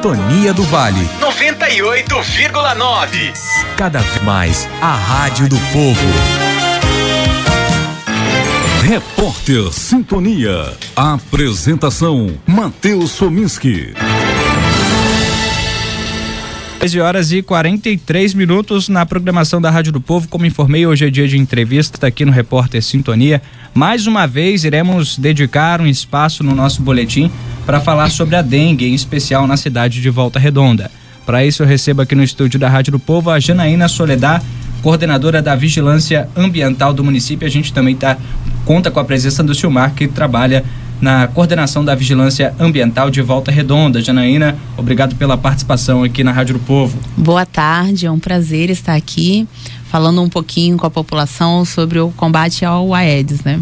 Sintonia do Vale. 98,9. Cada vez mais a Rádio do Povo. Repórter Sintonia. Apresentação: Matheus Sominski. 13 horas e 43 minutos na programação da Rádio do Povo. Como informei, hoje é dia de entrevista aqui no Repórter Sintonia. Mais uma vez, iremos dedicar um espaço no nosso boletim para falar sobre a dengue, em especial na cidade de Volta Redonda. Para isso, eu recebo aqui no estúdio da Rádio do Povo a Janaína Soledad, coordenadora da Vigilância Ambiental do município. A gente também tá, conta com a presença do Silmar, que trabalha na coordenação da Vigilância Ambiental de Volta Redonda. Janaína, obrigado pela participação aqui na Rádio do Povo. Boa tarde, é um prazer estar aqui falando um pouquinho com a população sobre o combate ao Aedes, né?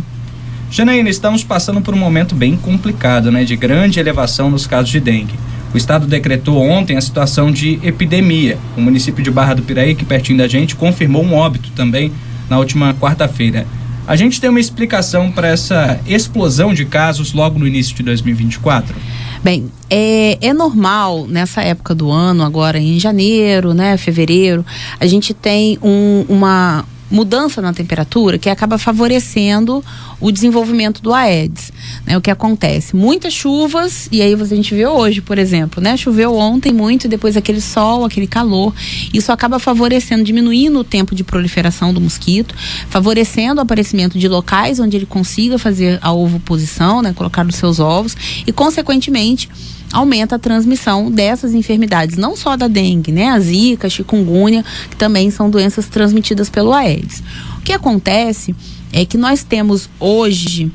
Janaína, estamos passando por um momento bem complicado, né, de grande elevação nos casos de dengue. O estado decretou ontem a situação de epidemia. O município de Barra do Piraí, que pertinho da gente, confirmou um óbito também na última quarta-feira. A gente tem uma explicação para essa explosão de casos logo no início de 2024? Bem, é, é, normal nessa época do ano, agora em janeiro, né, fevereiro, a gente tem um, uma, mudança na temperatura que acaba favorecendo o desenvolvimento do Aedes. Né? O que acontece? Muitas chuvas, e aí a gente vê hoje, por exemplo, né? Choveu ontem muito, depois aquele sol, aquele calor. Isso acaba favorecendo, diminuindo o tempo de proliferação do mosquito, favorecendo o aparecimento de locais onde ele consiga fazer a ovoposição, né? colocar os seus ovos, e, consequentemente, aumenta a transmissão dessas enfermidades, não só da dengue, né? A zika, chikungunya, que também são doenças transmitidas pelo Aedes. O que acontece é que nós temos hoje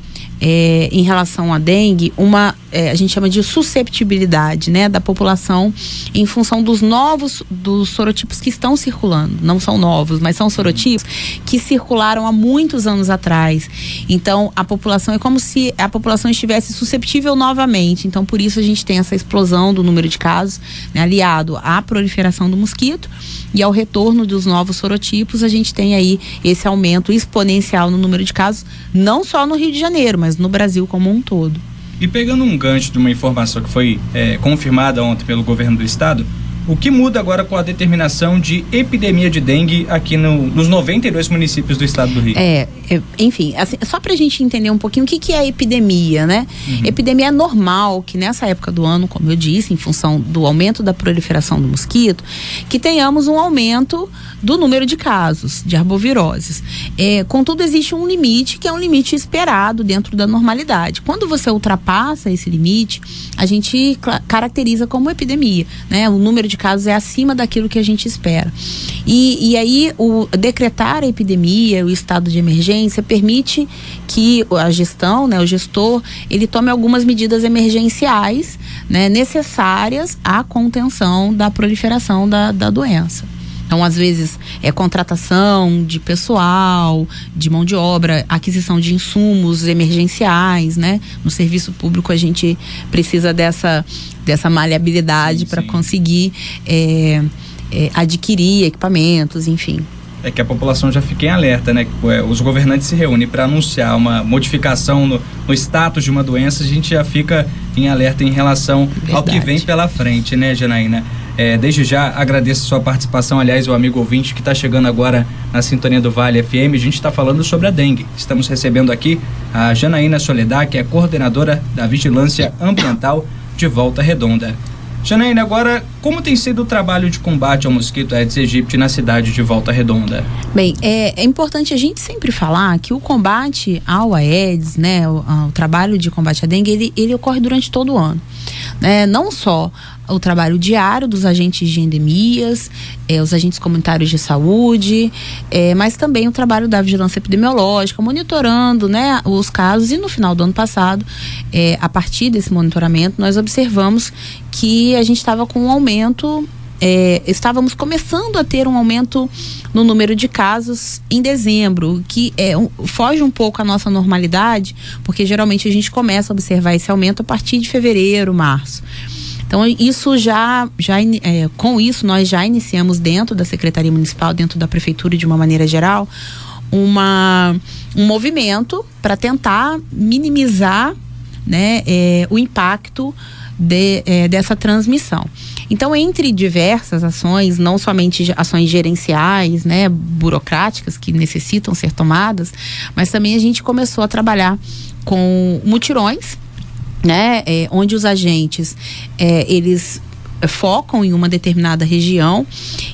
é, em relação à dengue, uma é, a gente chama de susceptibilidade né, da população em função dos novos dos sorotipos que estão circulando. Não são novos, mas são sorotipos que circularam há muitos anos atrás. Então, a população é como se a população estivesse susceptível novamente. Então, por isso a gente tem essa explosão do número de casos, né, aliado à proliferação do mosquito e ao retorno dos novos sorotipos, a gente tem aí esse aumento exponencial no número de casos, não só no Rio de Janeiro, mas no Brasil como um todo. E pegando um gancho de uma informação que foi é, confirmada ontem pelo governo do estado, o que muda agora com a determinação de epidemia de dengue aqui no, nos 92 municípios do estado do Rio? É, é enfim, assim, só para a gente entender um pouquinho o que, que é epidemia, né? Uhum. Epidemia é normal que nessa época do ano, como eu disse, em função do aumento da proliferação do mosquito, que tenhamos um aumento do número de casos de arboviroses. É, contudo, existe um limite que é um limite esperado dentro da normalidade. Quando você ultrapassa esse limite, a gente caracteriza como epidemia, né? O número de de casos é acima daquilo que a gente espera. E, e aí, o decretar a epidemia, o estado de emergência, permite que a gestão, né, o gestor, ele tome algumas medidas emergenciais né, necessárias à contenção da proliferação da, da doença. Então, às vezes, é contratação de pessoal, de mão de obra, aquisição de insumos emergenciais, né? No serviço público a gente precisa dessa, dessa maleabilidade para conseguir é, é, adquirir equipamentos, enfim é que a população já fique em alerta, né? É, os governantes se reúnem para anunciar uma modificação no, no, status de uma doença, a gente já fica em alerta em relação Verdade. ao que vem pela frente, né, Janaína? É, desde já agradeço sua participação, aliás, o amigo ouvinte que está chegando agora na Sintonia do Vale FM. A gente está falando sobre a dengue. Estamos recebendo aqui a Janaína Soledad, que é coordenadora da Vigilância Ambiental de Volta Redonda. Janaína, agora, como tem sido o trabalho de combate ao mosquito Aedes aegypti na cidade de Volta Redonda? Bem, é, é importante a gente sempre falar que o combate ao Aedes, né, o, o trabalho de combate à dengue, ele, ele ocorre durante todo o ano. Né? Não só o trabalho diário dos agentes de endemias, eh, os agentes comunitários de saúde, eh, mas também o trabalho da vigilância epidemiológica, monitorando né, os casos. E no final do ano passado, eh, a partir desse monitoramento, nós observamos que a gente estava com um aumento. estávamos começando a ter um aumento no número de casos em dezembro, que é, um, foge um pouco à nossa normalidade, porque geralmente a gente começa a observar esse aumento a partir de fevereiro, março. Então, isso já, já é, com isso, nós já iniciamos dentro da Secretaria Municipal, dentro da Prefeitura de uma maneira geral, uma, um movimento para tentar minimizar né, é, o impacto de, é, dessa transmissão. Então, entre diversas ações, não somente ações gerenciais, né, burocráticas que necessitam ser tomadas, mas também a gente começou a trabalhar com mutirões, né, é, onde os agentes é, eles focam em uma determinada região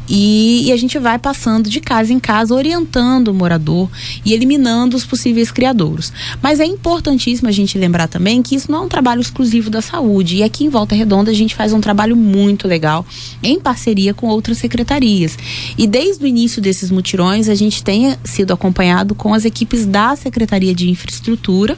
e, e, a gente vai passando de casa em casa, orientando o morador e eliminando os possíveis criadouros. Mas é importantíssimo a gente lembrar também que isso não é um trabalho exclusivo da saúde. E aqui em Volta Redonda a gente faz um trabalho muito legal em parceria com outras secretarias. E desde o início desses mutirões a gente tem sido acompanhado com as equipes da Secretaria de Infraestrutura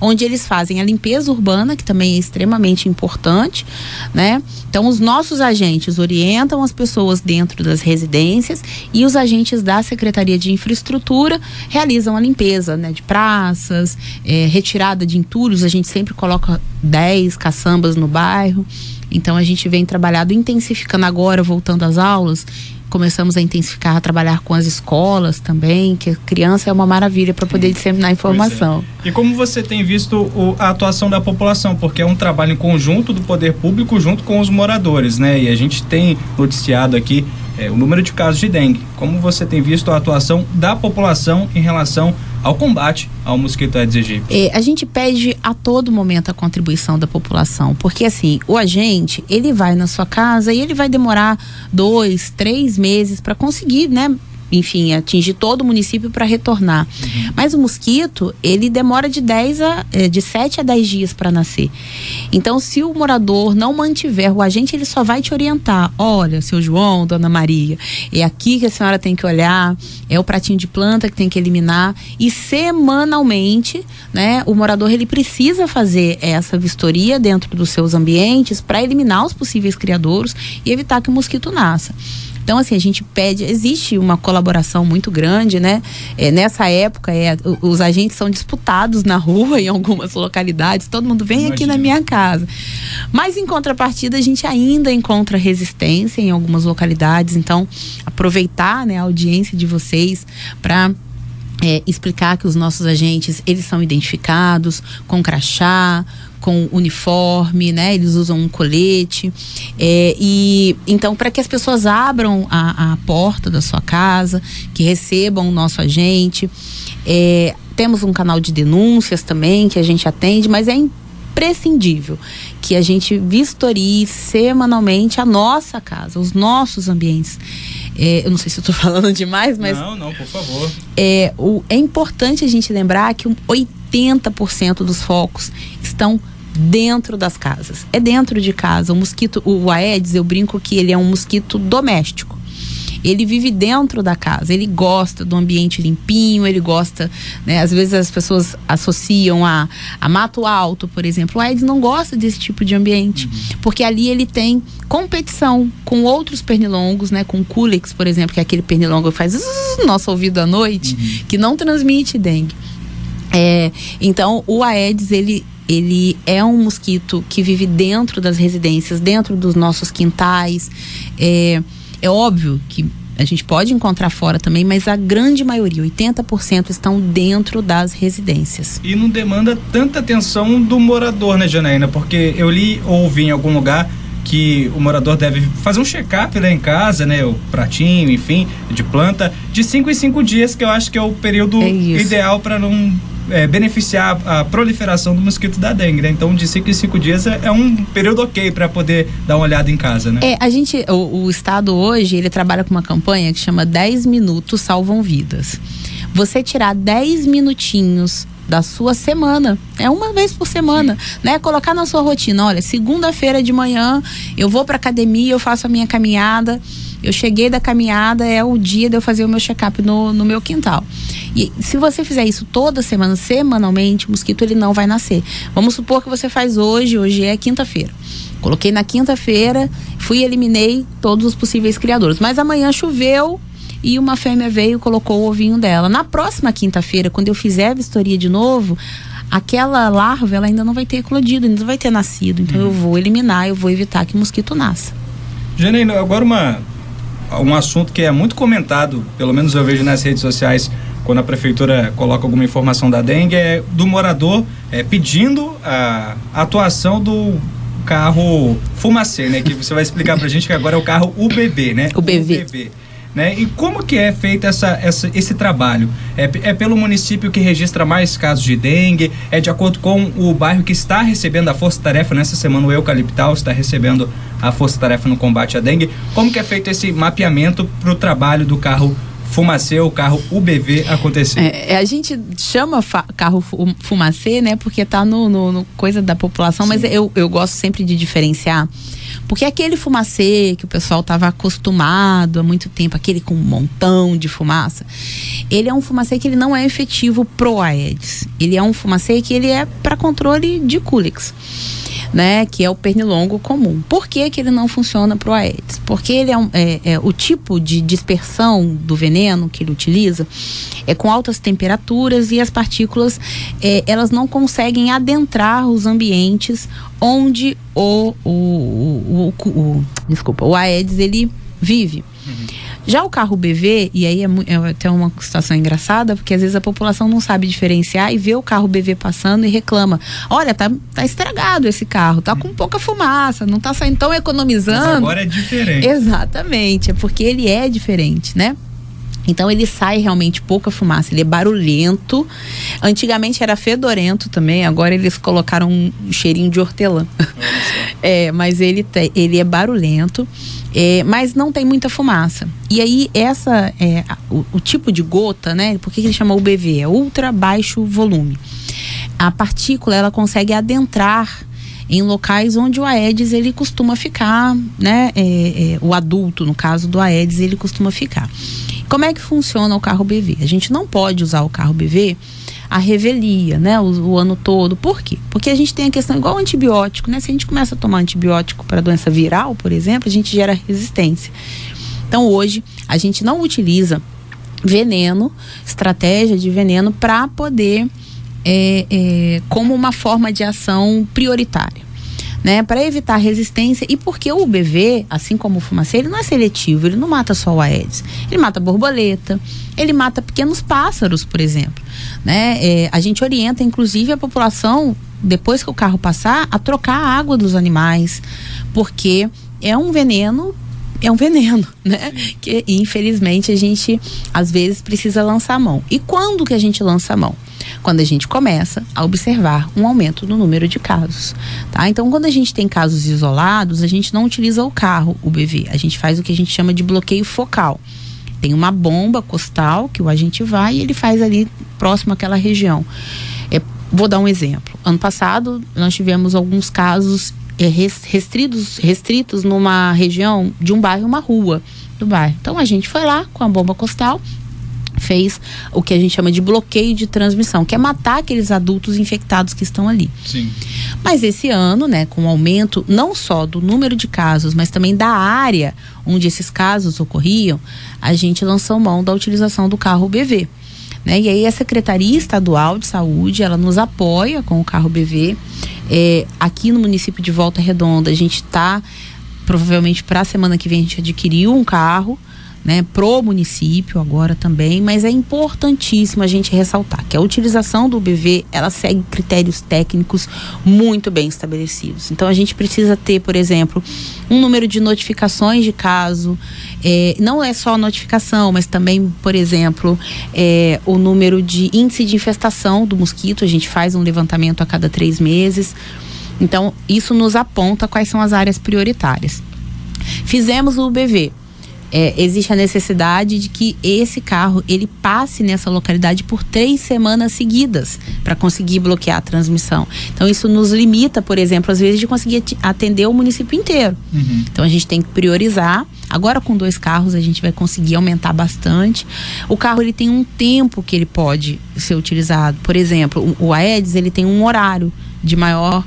onde eles fazem a limpeza urbana, que também é extremamente importante, né? Então, os nossos agentes orientam as pessoas dentro das residências e os agentes da Secretaria de Infraestrutura realizam a limpeza, né? De praças, é, retirada de entulhos, a gente sempre coloca 10 caçambas no bairro. Então, a gente vem trabalhado, intensificando agora, voltando às aulas, começamos a intensificar a trabalhar com as escolas também, que a criança é uma maravilha para poder disseminar informação. É. E como você tem visto o, a atuação da população, porque é um trabalho em conjunto do poder público junto com os moradores, né? E a gente tem noticiado aqui é, o número de casos de dengue. Como você tem visto a atuação da população em relação ao combate ao mosquito Aedes aegypti? É, a gente pede a todo momento a contribuição da população, porque assim, o agente, ele vai na sua casa e ele vai demorar dois, três meses para conseguir, né, enfim, atingir todo o município para retornar. Uhum. Mas o mosquito, ele demora de 10 a eh, de 7 a 10 dias para nascer. Então, se o morador não mantiver o agente, ele só vai te orientar. Olha, seu João, dona Maria, é aqui que a senhora tem que olhar, é o pratinho de planta que tem que eliminar e semanalmente, né, o morador ele precisa fazer essa vistoria dentro dos seus ambientes para eliminar os possíveis criadouros e evitar que o mosquito nasça. Então, assim, a gente pede, existe uma colaboração muito grande, né? É, nessa época, é, os agentes são disputados na rua, em algumas localidades, todo mundo vem Imagina. aqui na minha casa. Mas, em contrapartida, a gente ainda encontra resistência em algumas localidades, então, aproveitar né, a audiência de vocês para é, explicar que os nossos agentes eles são identificados com crachá, com uniforme, né? Eles usam um colete. É, e então, para que as pessoas abram a, a, porta da sua casa, que recebam o nosso agente. É, temos um canal de denúncias também que a gente atende, mas é imprescindível que a gente vistorie semanalmente a nossa casa, os nossos ambientes. É, eu não sei se eu estou falando demais, mas. Não, não, por favor. É, o, é importante a gente lembrar que 80% dos focos estão dentro das casas. É dentro de casa. O mosquito, o Aedes, eu brinco que ele é um mosquito doméstico. Ele vive dentro da casa, ele gosta do ambiente limpinho, ele gosta, né? Às vezes as pessoas associam a, a mato alto, por exemplo. O Aedes não gosta desse tipo de ambiente, uhum. porque ali ele tem competição com outros pernilongos, né? Com Culex, por exemplo, que é aquele pernilongo que faz no nosso ouvido à noite, uhum. que não transmite dengue. É, então, o Aedes, ele ele é um mosquito que vive dentro das residências, dentro dos nossos quintais. É, é óbvio que a gente pode encontrar fora também, mas a grande maioria, 80%, estão dentro das residências. E não demanda tanta atenção do morador, né, Janaína? Porque eu li ou ouvi em algum lugar que o morador deve fazer um check-up lá em casa, né? O pratinho, enfim, de planta, de 5 em 5 dias, que eu acho que é o período é ideal para não é, beneficiar a proliferação do mosquito da dengue, né? Então, de 5 em 5 dias é, é, um período ok para poder dar uma olhada em casa, né? É, a gente, o, o Estado hoje, ele trabalha com uma campanha que chama 10 minutos salvam vidas. Você tirar 10 minutinhos da sua semana. É uma vez por semana, né? Colocar na sua rotina, olha, segunda-feira de manhã eu vou para academia, eu faço a minha caminhada. Eu cheguei da caminhada, é o dia de eu fazer o meu check-up no, no meu quintal. E se você fizer isso toda semana, semanalmente, o mosquito ele não vai nascer. Vamos supor que você faz hoje, hoje é quinta-feira. Coloquei na quinta-feira, fui e eliminei todos os possíveis criadores. Mas amanhã choveu, e uma fêmea veio e colocou o ovinho dela. Na próxima quinta-feira, quando eu fizer a vistoria de novo, aquela larva ela ainda não vai ter eclodido, ainda não vai ter nascido. Então uhum. eu vou eliminar, eu vou evitar que o mosquito nasça. Janaína, agora uma, um assunto que é muito comentado, pelo menos eu vejo nas redes sociais, quando a prefeitura coloca alguma informação da dengue, é do morador é, pedindo a atuação do carro Fumacê, né? Que você vai explicar pra gente que agora é o carro UBB, né? UBV. Né? E como que é feito essa, essa, esse trabalho? É, é pelo município que registra mais casos de dengue? É de acordo com o bairro que está recebendo a força-tarefa? Nessa semana o Eucaliptal está recebendo a força-tarefa no combate à dengue. Como que é feito esse mapeamento para o trabalho do carro Fumacê, o carro UBV acontecer. É, a gente chama carro Fumacê, né? Porque tá no, no, no coisa da população, Sim. mas eu, eu gosto sempre de diferenciar. Porque aquele fumacê que o pessoal estava acostumado há muito tempo, aquele com um montão de fumaça, ele é um fumacê que ele não é efetivo pro Aedes. Ele é um fumacê que ele é para controle de Culex né, que é o pernilongo comum. Por que, que ele não funciona para o Aedes? Porque ele é, um, é, é, o tipo de dispersão do veneno que ele utiliza é com altas temperaturas e as partículas é, elas não conseguem adentrar os ambientes onde o, o, o, o, o desculpa, o Aedes ele vive. Uhum. Já o carro BV, e aí é, é até uma situação engraçada, porque às vezes a população não sabe diferenciar e vê o carro BV passando e reclama: olha, tá, tá estragado esse carro, tá com pouca fumaça, não tá saindo tão economizando. Mas agora é diferente. Exatamente, é porque ele é diferente, né? Então ele sai realmente pouca fumaça, ele é barulhento. Antigamente era fedorento também, agora eles colocaram um cheirinho de hortelã. é, mas ele, ele é barulhento. É, mas não tem muita fumaça. E aí, essa é o, o tipo de gota, né? Por que ele chama UBV? É ultra baixo volume. A partícula ela consegue adentrar em locais onde o Aedes ele costuma ficar, né? É, é, o adulto, no caso do Aedes, ele costuma ficar. Como é que funciona o carro BV? A gente não pode usar o carro BV a revelia, né, o, o, ano todo. Por quê? Porque a gente tem a questão igual antibiótico, né? Se a gente começa a tomar antibiótico para doença viral, por exemplo, a gente gera resistência. Então hoje a gente não utiliza veneno, estratégia de veneno para poder é, é, como uma forma de ação prioritária né, para evitar resistência e porque o UBV, assim como o fumacê, ele não é seletivo, ele não mata só o Aedes, ele mata borboleta, ele mata pequenos pássaros, por exemplo, né? É, a gente orienta, inclusive, a população depois que o carro passar a trocar a água dos animais, porque é um veneno é um veneno, né? Que infelizmente a gente às vezes precisa lançar a mão. E quando que a gente lança a mão? Quando a gente começa a observar um aumento no número de casos. Tá? Então, quando a gente tem casos isolados, a gente não utiliza o carro, o BV, a gente faz o que a gente chama de bloqueio focal. Tem uma bomba costal que o agente vai e ele faz ali próximo àquela região. É, vou dar um exemplo. Ano passado, nós tivemos alguns casos é, restritos, restritos numa região de um bairro, uma rua do bairro. Então a gente foi lá com a bomba costal, fez o que a gente chama de bloqueio de transmissão, que é matar aqueles adultos infectados que estão ali. Sim. Mas esse ano, né, com o aumento não só do número de casos, mas também da área onde esses casos ocorriam, a gente lançou mão da utilização do carro BV. Né? E aí a Secretaria Estadual de Saúde, ela nos apoia com o carro BV. É, aqui no município de Volta Redonda, a gente está, provavelmente para a semana que vem, a gente adquiriu um carro né, pro município agora também, mas é importantíssimo a gente ressaltar que a utilização do BV ela segue critérios técnicos muito bem estabelecidos. Então a gente precisa ter, por exemplo, um número de notificações de caso, é, não é só notificação, mas também, por exemplo, é, o número de índice de infestação do mosquito. A gente faz um levantamento a cada três meses. Então isso nos aponta quais são as áreas prioritárias. Fizemos o BV é, existe a necessidade de que esse carro ele passe nessa localidade por três semanas seguidas para conseguir bloquear a transmissão. Então isso nos limita, por exemplo, às vezes de conseguir atender o município inteiro. Uhum. Então a gente tem que priorizar. Agora com dois carros a gente vai conseguir aumentar bastante. O carro ele tem um tempo que ele pode ser utilizado. Por exemplo, o Aedes ele tem um horário de maior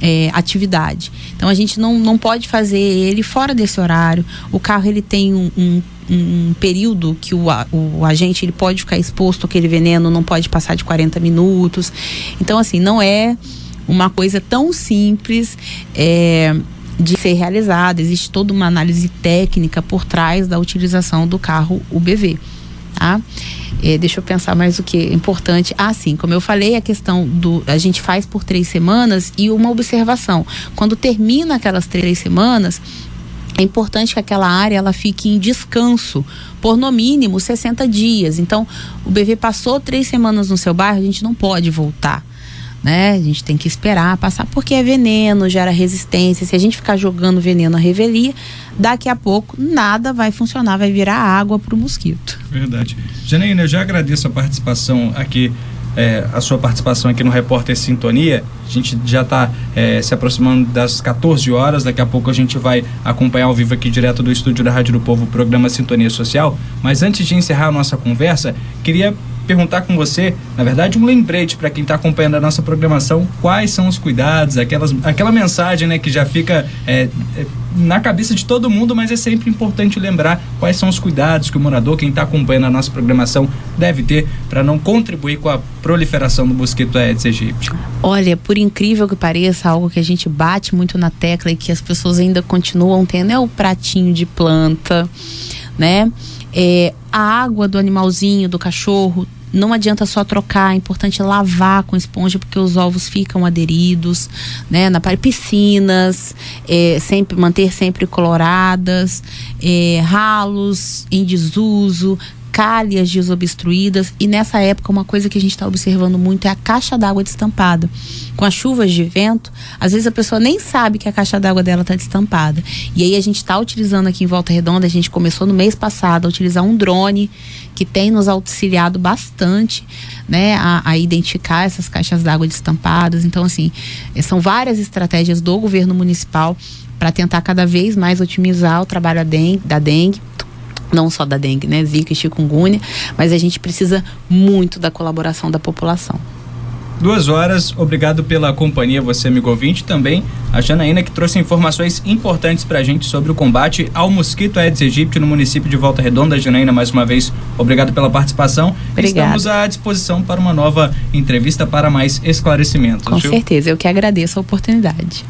é, atividade. Então a gente não, não pode fazer ele fora desse horário. O carro ele tem um, um, um período que o, o agente ele pode ficar exposto àquele veneno, não pode passar de 40 minutos. Então assim, não é uma coisa tão simples é, de ser realizada. Existe toda uma análise técnica por trás da utilização do carro UBV. Tá? É, deixa eu pensar mais o que é importante. Ah, sim, como eu falei, a questão do. A gente faz por três semanas e uma observação. Quando termina aquelas três semanas, é importante que aquela área ela fique em descanso por no mínimo 60 dias. Então, o bebê passou três semanas no seu bairro, a gente não pode voltar né? A gente tem que esperar passar, porque é veneno, gera resistência. Se a gente ficar jogando veneno à revelia, daqui a pouco nada vai funcionar, vai virar água para o mosquito. Verdade. Janaína, eu já agradeço a participação aqui. É, a sua participação aqui no Repórter Sintonia. A gente já está é, se aproximando das 14 horas. Daqui a pouco a gente vai acompanhar ao vivo aqui direto do estúdio da Rádio do Povo o programa Sintonia Social. Mas antes de encerrar a nossa conversa, queria perguntar com você, na verdade, um lembrete para quem está acompanhando a nossa programação, quais são os cuidados, aquelas, aquela mensagem né, que já fica é, é, na cabeça de todo mundo, mas é sempre importante lembrar quais são os cuidados que o morador, quem está acompanhando a nossa programação, deve ter para não contribuir com a proliferação do mosquito Aedes aegypti. Olha, por incrível que pareça, algo que a gente bate muito na tecla e que as pessoas ainda continuam tendo é o pratinho de planta, né? É, a água do animalzinho, do cachorro, não adianta só trocar, é importante lavar com esponja porque os ovos ficam aderidos, né? Na piscinas, é, sempre manter sempre coloradas, é, ralos em desuso, calhas desobstruídas e nessa época uma coisa que a gente está observando muito é a caixa d'água destampada. Com as chuvas de vento, às vezes a pessoa nem sabe que a caixa d'água dela está destampada. E aí a gente está utilizando aqui em Volta Redonda, a gente começou no mês passado a utilizar um drone que tem nos auxiliado bastante, né, a, a identificar essas caixas d'água destampadas. Então assim, são várias estratégias do governo municipal para tentar cada vez mais otimizar o trabalho da dengue não só da dengue, né, zika e chikungunya, mas a gente precisa muito da colaboração da população. Duas horas, obrigado pela companhia, você amigo ouvinte, também a Janaína que trouxe informações importantes para a gente sobre o combate ao mosquito Aedes aegypti no município de Volta Redonda. Janaína, mais uma vez, obrigado pela participação. Obrigada. Estamos à disposição para uma nova entrevista para mais esclarecimentos. Com viu? certeza, eu que agradeço a oportunidade.